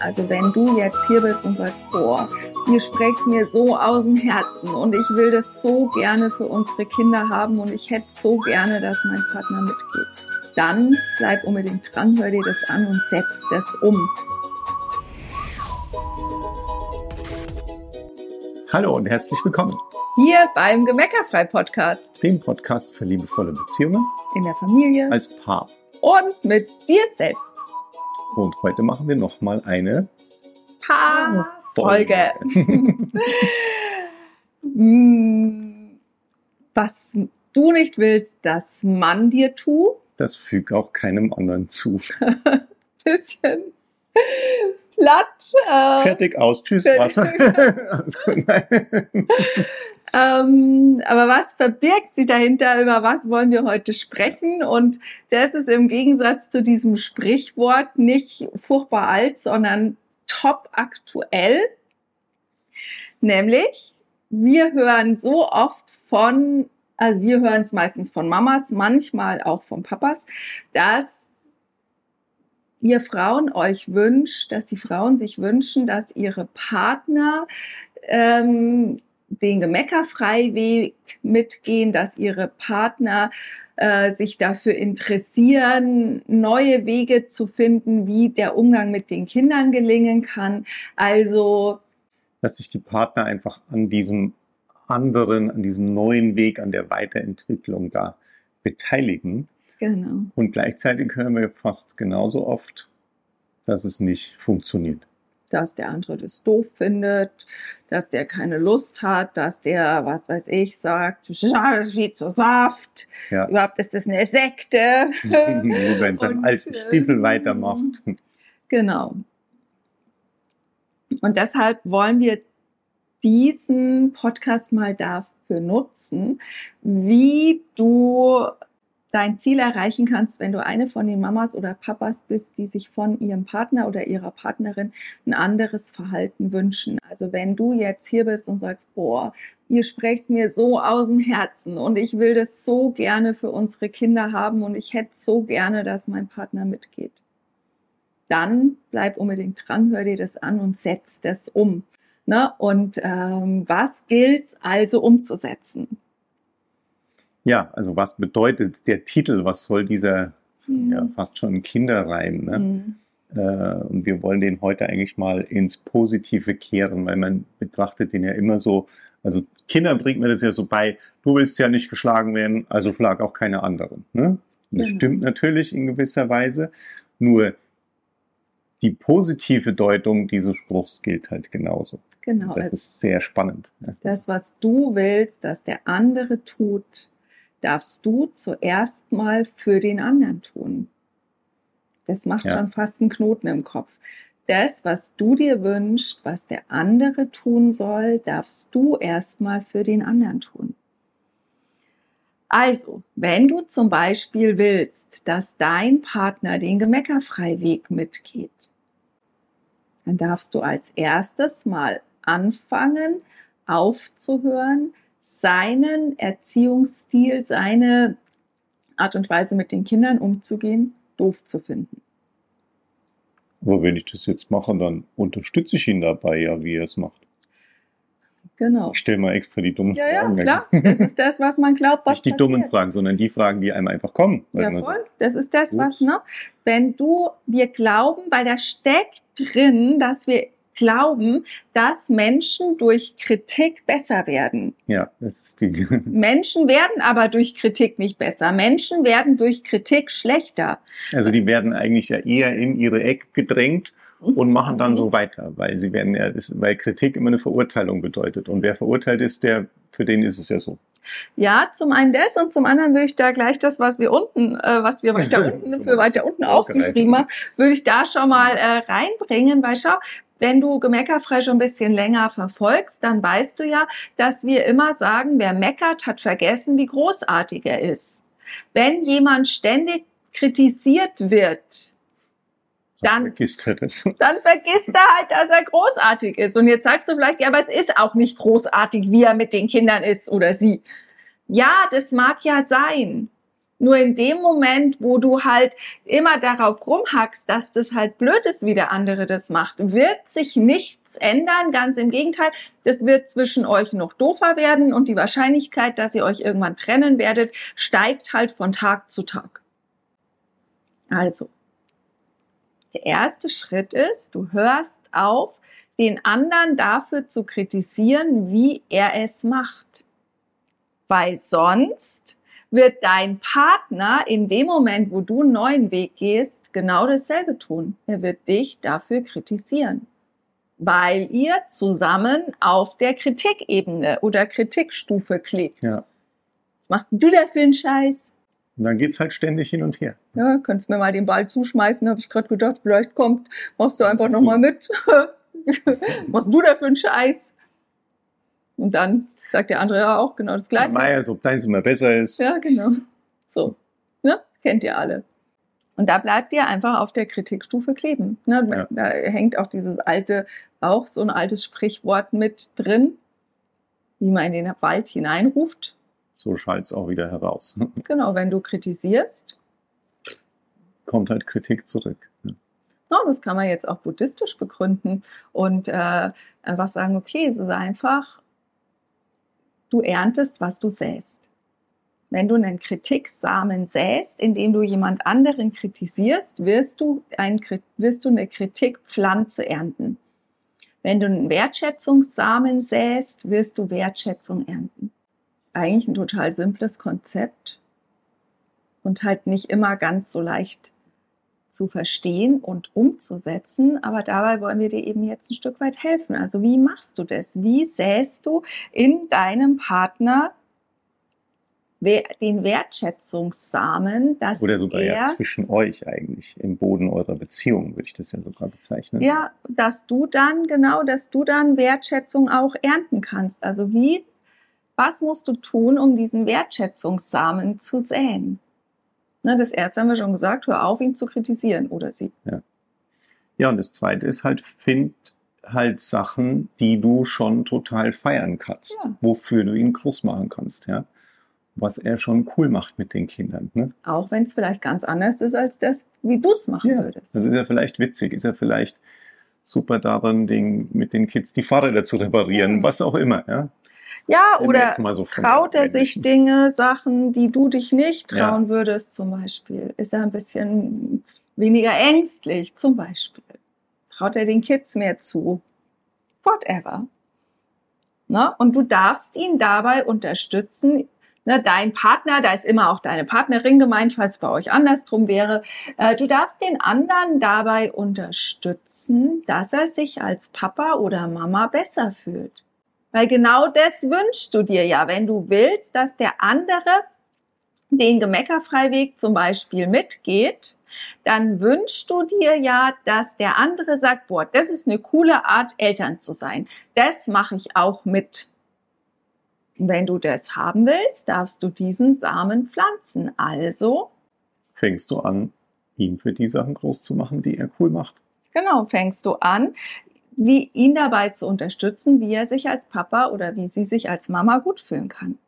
Also wenn du jetzt hier bist und sagst, boah, ihr sprecht mir so aus dem Herzen und ich will das so gerne für unsere Kinder haben und ich hätte so gerne, dass mein Partner mitgeht, dann bleib unbedingt dran, hör dir das an und setz das um. Hallo und herzlich willkommen. Hier beim Gemeckerfrei Podcast. Dem Podcast für liebevolle Beziehungen. In der Familie. Als Paar. Und mit dir selbst. Und heute machen wir nochmal eine Paar-Folge. Was du nicht willst, dass man dir tut. Das fügt auch keinem anderen zu. Bisschen platt. Äh, Fertig aus. Tschüss, fertig. Wasser. Alles gut. Ähm, aber was verbirgt sich dahinter? Über was wollen wir heute sprechen? Und das ist im Gegensatz zu diesem Sprichwort nicht furchtbar alt, sondern top aktuell. Nämlich, wir hören so oft von, also wir hören es meistens von Mamas, manchmal auch von Papas, dass ihr Frauen euch wünscht, dass die Frauen sich wünschen, dass ihre Partner ähm, den Gemeckerfreiweg mitgehen, dass ihre Partner äh, sich dafür interessieren, neue Wege zu finden, wie der Umgang mit den Kindern gelingen kann. Also dass sich die Partner einfach an diesem anderen, an diesem neuen Weg, an der Weiterentwicklung da beteiligen. Genau. Und gleichzeitig hören wir fast genauso oft, dass es nicht funktioniert dass der andere das doof findet, dass der keine Lust hat, dass der, was weiß ich, sagt, das ist wie zu Saft, ja. überhaupt ist das eine Sekte. Nur wenn es am alten Stiefel äh, weitermacht. Genau. Und deshalb wollen wir diesen Podcast mal dafür nutzen, wie du dein Ziel erreichen kannst, wenn du eine von den Mamas oder Papas bist, die sich von ihrem Partner oder ihrer Partnerin ein anderes Verhalten wünschen. Also wenn du jetzt hier bist und sagst, boah, ihr sprecht mir so aus dem Herzen und ich will das so gerne für unsere Kinder haben und ich hätte so gerne, dass mein Partner mitgeht. Dann bleib unbedingt dran, hör dir das an und setz das um. Ne? Und ähm, was gilt also umzusetzen? Ja, also was bedeutet der Titel? Was soll dieser mhm. ja, fast schon Kinderreim? Ne? Mhm. Äh, und wir wollen den heute eigentlich mal ins Positive kehren, weil man betrachtet den ja immer so, also Kinder bringt mir das ja so bei, du willst ja nicht geschlagen werden, also schlag auch keine anderen. Ne? Das genau. stimmt natürlich in gewisser Weise, nur die positive Deutung dieses Spruchs gilt halt genauso. Genau. Das also ist sehr spannend. Das, was du willst, dass der andere tut, darfst du zuerst mal für den anderen tun. Das macht ja. schon fast einen Knoten im Kopf. Das, was du dir wünschst, was der andere tun soll, darfst du erstmal für den anderen tun. Also, wenn du zum Beispiel willst, dass dein Partner den Gemeckerfreiweg mitgeht, dann darfst du als erstes mal anfangen, aufzuhören, seinen Erziehungsstil, seine Art und Weise mit den Kindern umzugehen, doof zu finden. Aber wenn ich das jetzt mache, dann unterstütze ich ihn dabei ja, wie er es macht. Genau. Ich stelle mal extra die dummen ja, Fragen. Ja, klar. Das ist das, was man glaubt, was Nicht die passiert. dummen Fragen, sondern die Fragen, die einem einfach kommen. Ja, voll. Das ist das, was, ne? Wenn du, wir glauben, weil da steckt drin, dass wir glauben, dass Menschen durch Kritik besser werden. Ja, das ist die. Menschen werden aber durch Kritik nicht besser. Menschen werden durch Kritik schlechter. Also die werden eigentlich ja eher in ihre Ecke gedrängt und machen dann so weiter, weil sie werden ja, weil Kritik immer eine Verurteilung bedeutet. Und wer verurteilt ist, der, für den ist es ja so. Ja, zum einen das und zum anderen würde ich da gleich das, was wir unten, äh, was wir weiter unten für weiter unten aufgeschrieben haben, würde ich da schon mal äh, reinbringen, weil schau, wenn du Gemeckerfrei schon ein bisschen länger verfolgst, dann weißt du ja, dass wir immer sagen, wer meckert, hat vergessen, wie großartig er ist. Wenn jemand ständig kritisiert wird, dann, vergisst er das. dann vergisst er halt, dass er großartig ist. Und jetzt sagst du vielleicht, ja, aber es ist auch nicht großartig, wie er mit den Kindern ist oder sie. Ja, das mag ja sein. Nur in dem Moment, wo du halt immer darauf rumhackst, dass das halt blöd ist, wie der andere das macht, wird sich nichts ändern. Ganz im Gegenteil, das wird zwischen euch noch doofer werden und die Wahrscheinlichkeit, dass ihr euch irgendwann trennen werdet, steigt halt von Tag zu Tag. Also, der erste Schritt ist, du hörst auf, den anderen dafür zu kritisieren, wie er es macht. Weil sonst wird dein Partner in dem Moment, wo du einen neuen Weg gehst, genau dasselbe tun. Er wird dich dafür kritisieren. Weil ihr zusammen auf der Kritikebene oder Kritikstufe klebt. Ja. Was machst du da für einen Scheiß? Und dann geht es halt ständig hin und her. Ja, könntest mir mal den Ball zuschmeißen, habe ich gerade gedacht, vielleicht kommt, machst du einfach nochmal mit. Was du da für einen Scheiß? Und dann sagt der andere ja auch genau das Gleiche. Ja, als ob deins immer besser ist. Ja, genau. So. Ne? Kennt ihr alle. Und da bleibt ihr einfach auf der Kritikstufe kleben. Ne? Ja. Da hängt auch dieses alte, auch so ein altes Sprichwort mit drin, wie man in den Wald hineinruft. So schallt es auch wieder heraus. Genau, wenn du kritisierst. Kommt halt Kritik zurück. Ja, das kann man jetzt auch buddhistisch begründen und äh, einfach sagen, okay, es ist einfach, du erntest, was du säst. Wenn du einen Kritiksamen säst, indem du jemand anderen kritisierst, wirst du, ein, wirst du eine Kritikpflanze ernten. Wenn du einen Wertschätzungssamen säst, wirst du Wertschätzung ernten. Eigentlich ein total simples Konzept und halt nicht immer ganz so leicht zu verstehen und umzusetzen. Aber dabei wollen wir dir eben jetzt ein Stück weit helfen. Also wie machst du das? Wie säst du in deinem Partner den Wertschätzungssamen, dass oder sogar er, ja zwischen euch eigentlich im Boden eurer Beziehung würde ich das ja sogar bezeichnen. Ja, dass du dann genau, dass du dann Wertschätzung auch ernten kannst. Also wie, was musst du tun, um diesen Wertschätzungssamen zu säen? Ne, das erste haben wir schon gesagt, hör auf, ihn zu kritisieren oder sie. Ja. ja, und das zweite ist halt, find halt Sachen, die du schon total feiern kannst, ja. wofür du ihn groß machen kannst, ja. Was er schon cool macht mit den Kindern. Ne? Auch wenn es vielleicht ganz anders ist als das, wie du es machen ja. würdest. Also ist er vielleicht witzig, ist er vielleicht super daran, den, mit den Kids die Fahrräder zu reparieren, ja. was auch immer, ja. Ja, oder so traut er sich Dinge, Sachen, die du dich nicht trauen ja. würdest, zum Beispiel? Ist er ein bisschen weniger ängstlich, zum Beispiel? Traut er den Kids mehr zu? Whatever. Na, ne? und du darfst ihn dabei unterstützen, Ne, dein Partner, da ist immer auch deine Partnerin gemeint, falls es bei euch andersrum wäre. Äh, du darfst den anderen dabei unterstützen, dass er sich als Papa oder Mama besser fühlt. Weil genau das wünschst du dir ja, wenn du willst, dass der andere den Gemeckerfreiweg zum Beispiel mitgeht, dann wünschst du dir ja, dass der andere sagt, boah, das ist eine coole Art, Eltern zu sein. Das mache ich auch mit. wenn du das haben willst, darfst du diesen Samen pflanzen. Also fängst du an, ihn für die Sachen groß zu machen, die er cool macht. Genau, fängst du an, wie ihn dabei zu unterstützen, wie er sich als Papa oder wie sie sich als Mama gut fühlen kann.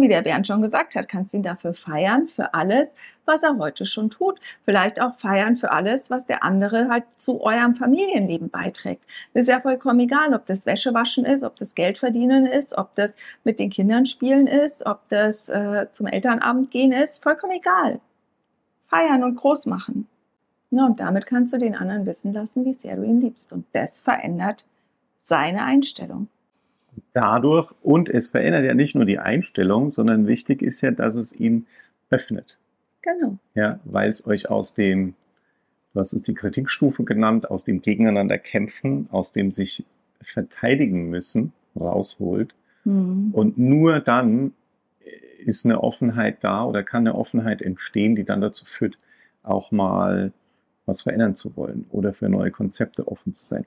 Wie der Bernd schon gesagt hat, kannst du ihn dafür feiern, für alles, was er heute schon tut. Vielleicht auch feiern für alles, was der andere halt zu eurem Familienleben beiträgt. Ist ja vollkommen egal, ob das Wäschewaschen ist, ob das Geld verdienen ist, ob das mit den Kindern spielen ist, ob das äh, zum Elternabend gehen ist. Vollkommen egal. Feiern und groß machen. Ja, und damit kannst du den anderen wissen lassen, wie sehr du ihn liebst. Und das verändert seine Einstellung. Dadurch, und es verändert ja nicht nur die Einstellung, sondern wichtig ist ja, dass es ihn öffnet. Genau. Ja, weil es euch aus dem, du hast es die Kritikstufe genannt, aus dem Gegeneinander kämpfen, aus dem sich verteidigen müssen, rausholt. Mhm. Und nur dann ist eine Offenheit da oder kann eine Offenheit entstehen, die dann dazu führt, auch mal was verändern zu wollen oder für neue Konzepte offen zu sein.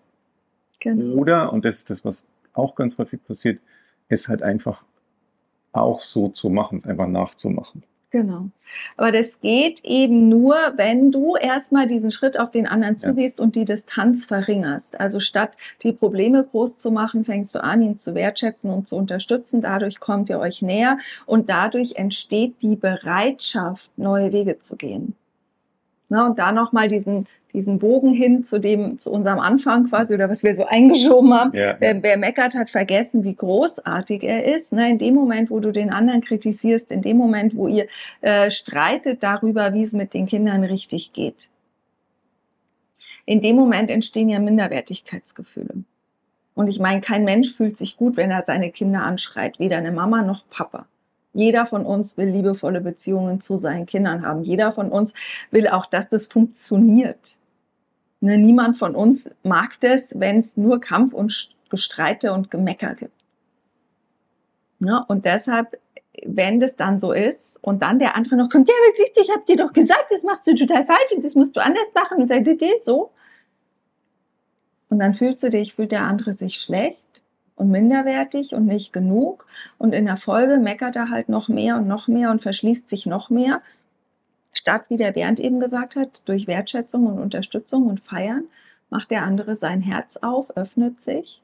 Genau. Oder, und das ist das, was auch ganz häufig passiert, es halt einfach auch so zu machen, einfach nachzumachen. Genau. Aber das geht eben nur, wenn du erstmal diesen Schritt auf den anderen zugehst ja. und die Distanz verringerst. Also statt die Probleme groß zu machen, fängst du an, ihn zu wertschätzen und zu unterstützen. Dadurch kommt ihr euch näher und dadurch entsteht die Bereitschaft, neue Wege zu gehen. Na, und da nochmal diesen, diesen Bogen hin zu dem, zu unserem Anfang quasi oder was wir so eingeschoben haben. Ja. Wer, wer, meckert, hat vergessen, wie großartig er ist. Ne? In dem Moment, wo du den anderen kritisierst, in dem Moment, wo ihr äh, streitet darüber, wie es mit den Kindern richtig geht. In dem Moment entstehen ja Minderwertigkeitsgefühle. Und ich meine, kein Mensch fühlt sich gut, wenn er seine Kinder anschreit, weder eine Mama noch Papa. Jeder von uns will liebevolle Beziehungen zu seinen Kindern haben. Jeder von uns will auch, dass das funktioniert. Ne, niemand von uns mag das, wenn es nur Kampf und Gestreite und Gemecker gibt. Ne, und deshalb, wenn das dann so ist und dann der andere noch kommt, ja, siehst du, ich habe dir doch gesagt, das machst du total falsch und das musst du anders machen und sagt, so. Und dann fühlst du dich, fühlt der andere sich schlecht und minderwertig und nicht genug. Und in der Folge meckert er halt noch mehr und noch mehr und verschließt sich noch mehr. Statt, wie der Bernd eben gesagt hat, durch Wertschätzung und Unterstützung und Feiern, macht der andere sein Herz auf, öffnet sich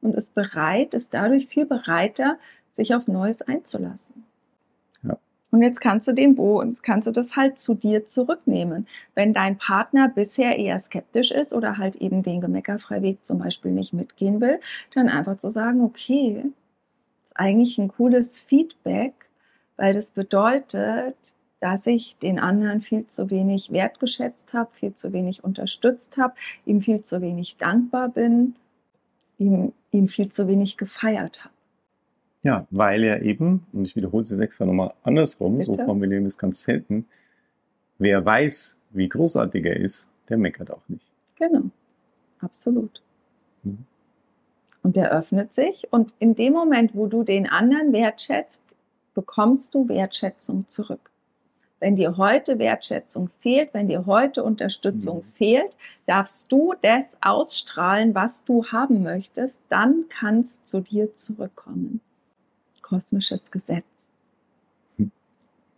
und ist bereit, ist dadurch viel bereiter, sich auf Neues einzulassen. Und jetzt kannst du den Bo, kannst du das halt zu dir zurücknehmen. Wenn dein Partner bisher eher skeptisch ist oder halt eben den Gemeckerfreiweg zum Beispiel nicht mitgehen will, dann einfach zu sagen, okay, ist eigentlich ein cooles Feedback, weil das bedeutet, dass ich den anderen viel zu wenig wertgeschätzt habe, viel zu wenig unterstützt habe, ihm viel zu wenig dankbar bin, ihm, ihm viel zu wenig gefeiert habe. Ja, weil er eben, und ich wiederhole es jetzt extra nochmal andersrum, Bitte? so formulieren wir es ganz selten, wer weiß, wie großartig er ist, der meckert auch nicht. Genau, absolut. Mhm. Und der öffnet sich und in dem Moment, wo du den anderen wertschätzt, bekommst du Wertschätzung zurück. Wenn dir heute Wertschätzung fehlt, wenn dir heute Unterstützung mhm. fehlt, darfst du das ausstrahlen, was du haben möchtest, dann kann es zu dir zurückkommen kosmisches Gesetz.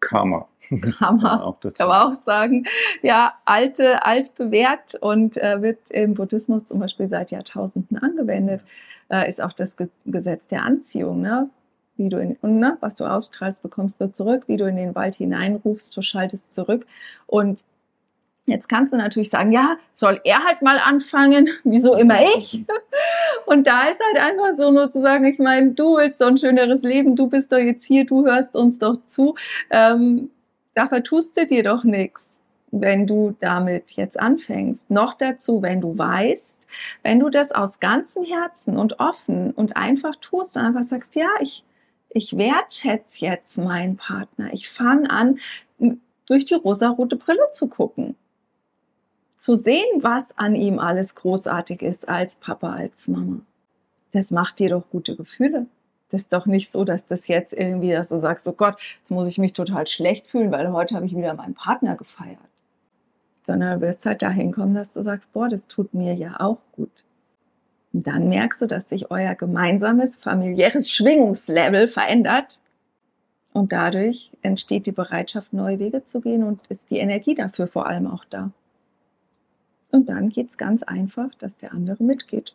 Karma. Karma, auch kann man auch sagen. Ja, alte, alt bewährt und äh, wird im Buddhismus zum Beispiel seit Jahrtausenden angewendet. Äh, ist auch das Ge Gesetz der Anziehung. Ne? Wie du in, ne? was du ausstrahlst, bekommst du zurück. Wie du in den Wald hineinrufst, du schaltest zurück. Und Jetzt kannst du natürlich sagen, ja, soll er halt mal anfangen, wieso immer ich? Und da ist halt einfach so nur zu sagen, ich meine, du willst so ein schöneres Leben, du bist doch jetzt hier, du hörst uns doch zu. Ähm, da vertust du dir doch nichts, wenn du damit jetzt anfängst. Noch dazu, wenn du weißt, wenn du das aus ganzem Herzen und offen und einfach tust einfach sagst, ja, ich, ich wertschätze jetzt meinen Partner. Ich fange an, durch die rosarote Brille zu gucken zu sehen, was an ihm alles großartig ist als Papa, als Mama. Das macht dir doch gute Gefühle. Das ist doch nicht so, dass das jetzt irgendwie, dass du sagst, oh Gott, jetzt muss ich mich total schlecht fühlen, weil heute habe ich wieder meinen Partner gefeiert. Sondern du wirst halt dahin kommen, dass du sagst, boah, das tut mir ja auch gut. Und dann merkst du, dass sich euer gemeinsames familiäres Schwingungslevel verändert. Und dadurch entsteht die Bereitschaft, neue Wege zu gehen und ist die Energie dafür vor allem auch da. Und dann geht es ganz einfach, dass der andere mitgeht.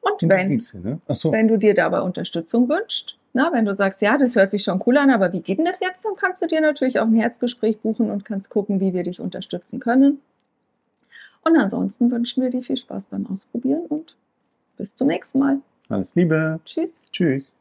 Und wenn, so. wenn du dir dabei Unterstützung wünschst, na, wenn du sagst, ja, das hört sich schon cool an, aber wie geht denn das jetzt? Dann kannst du dir natürlich auch ein Herzgespräch buchen und kannst gucken, wie wir dich unterstützen können. Und ansonsten wünschen wir dir viel Spaß beim Ausprobieren und bis zum nächsten Mal. Alles Liebe. Tschüss. Tschüss.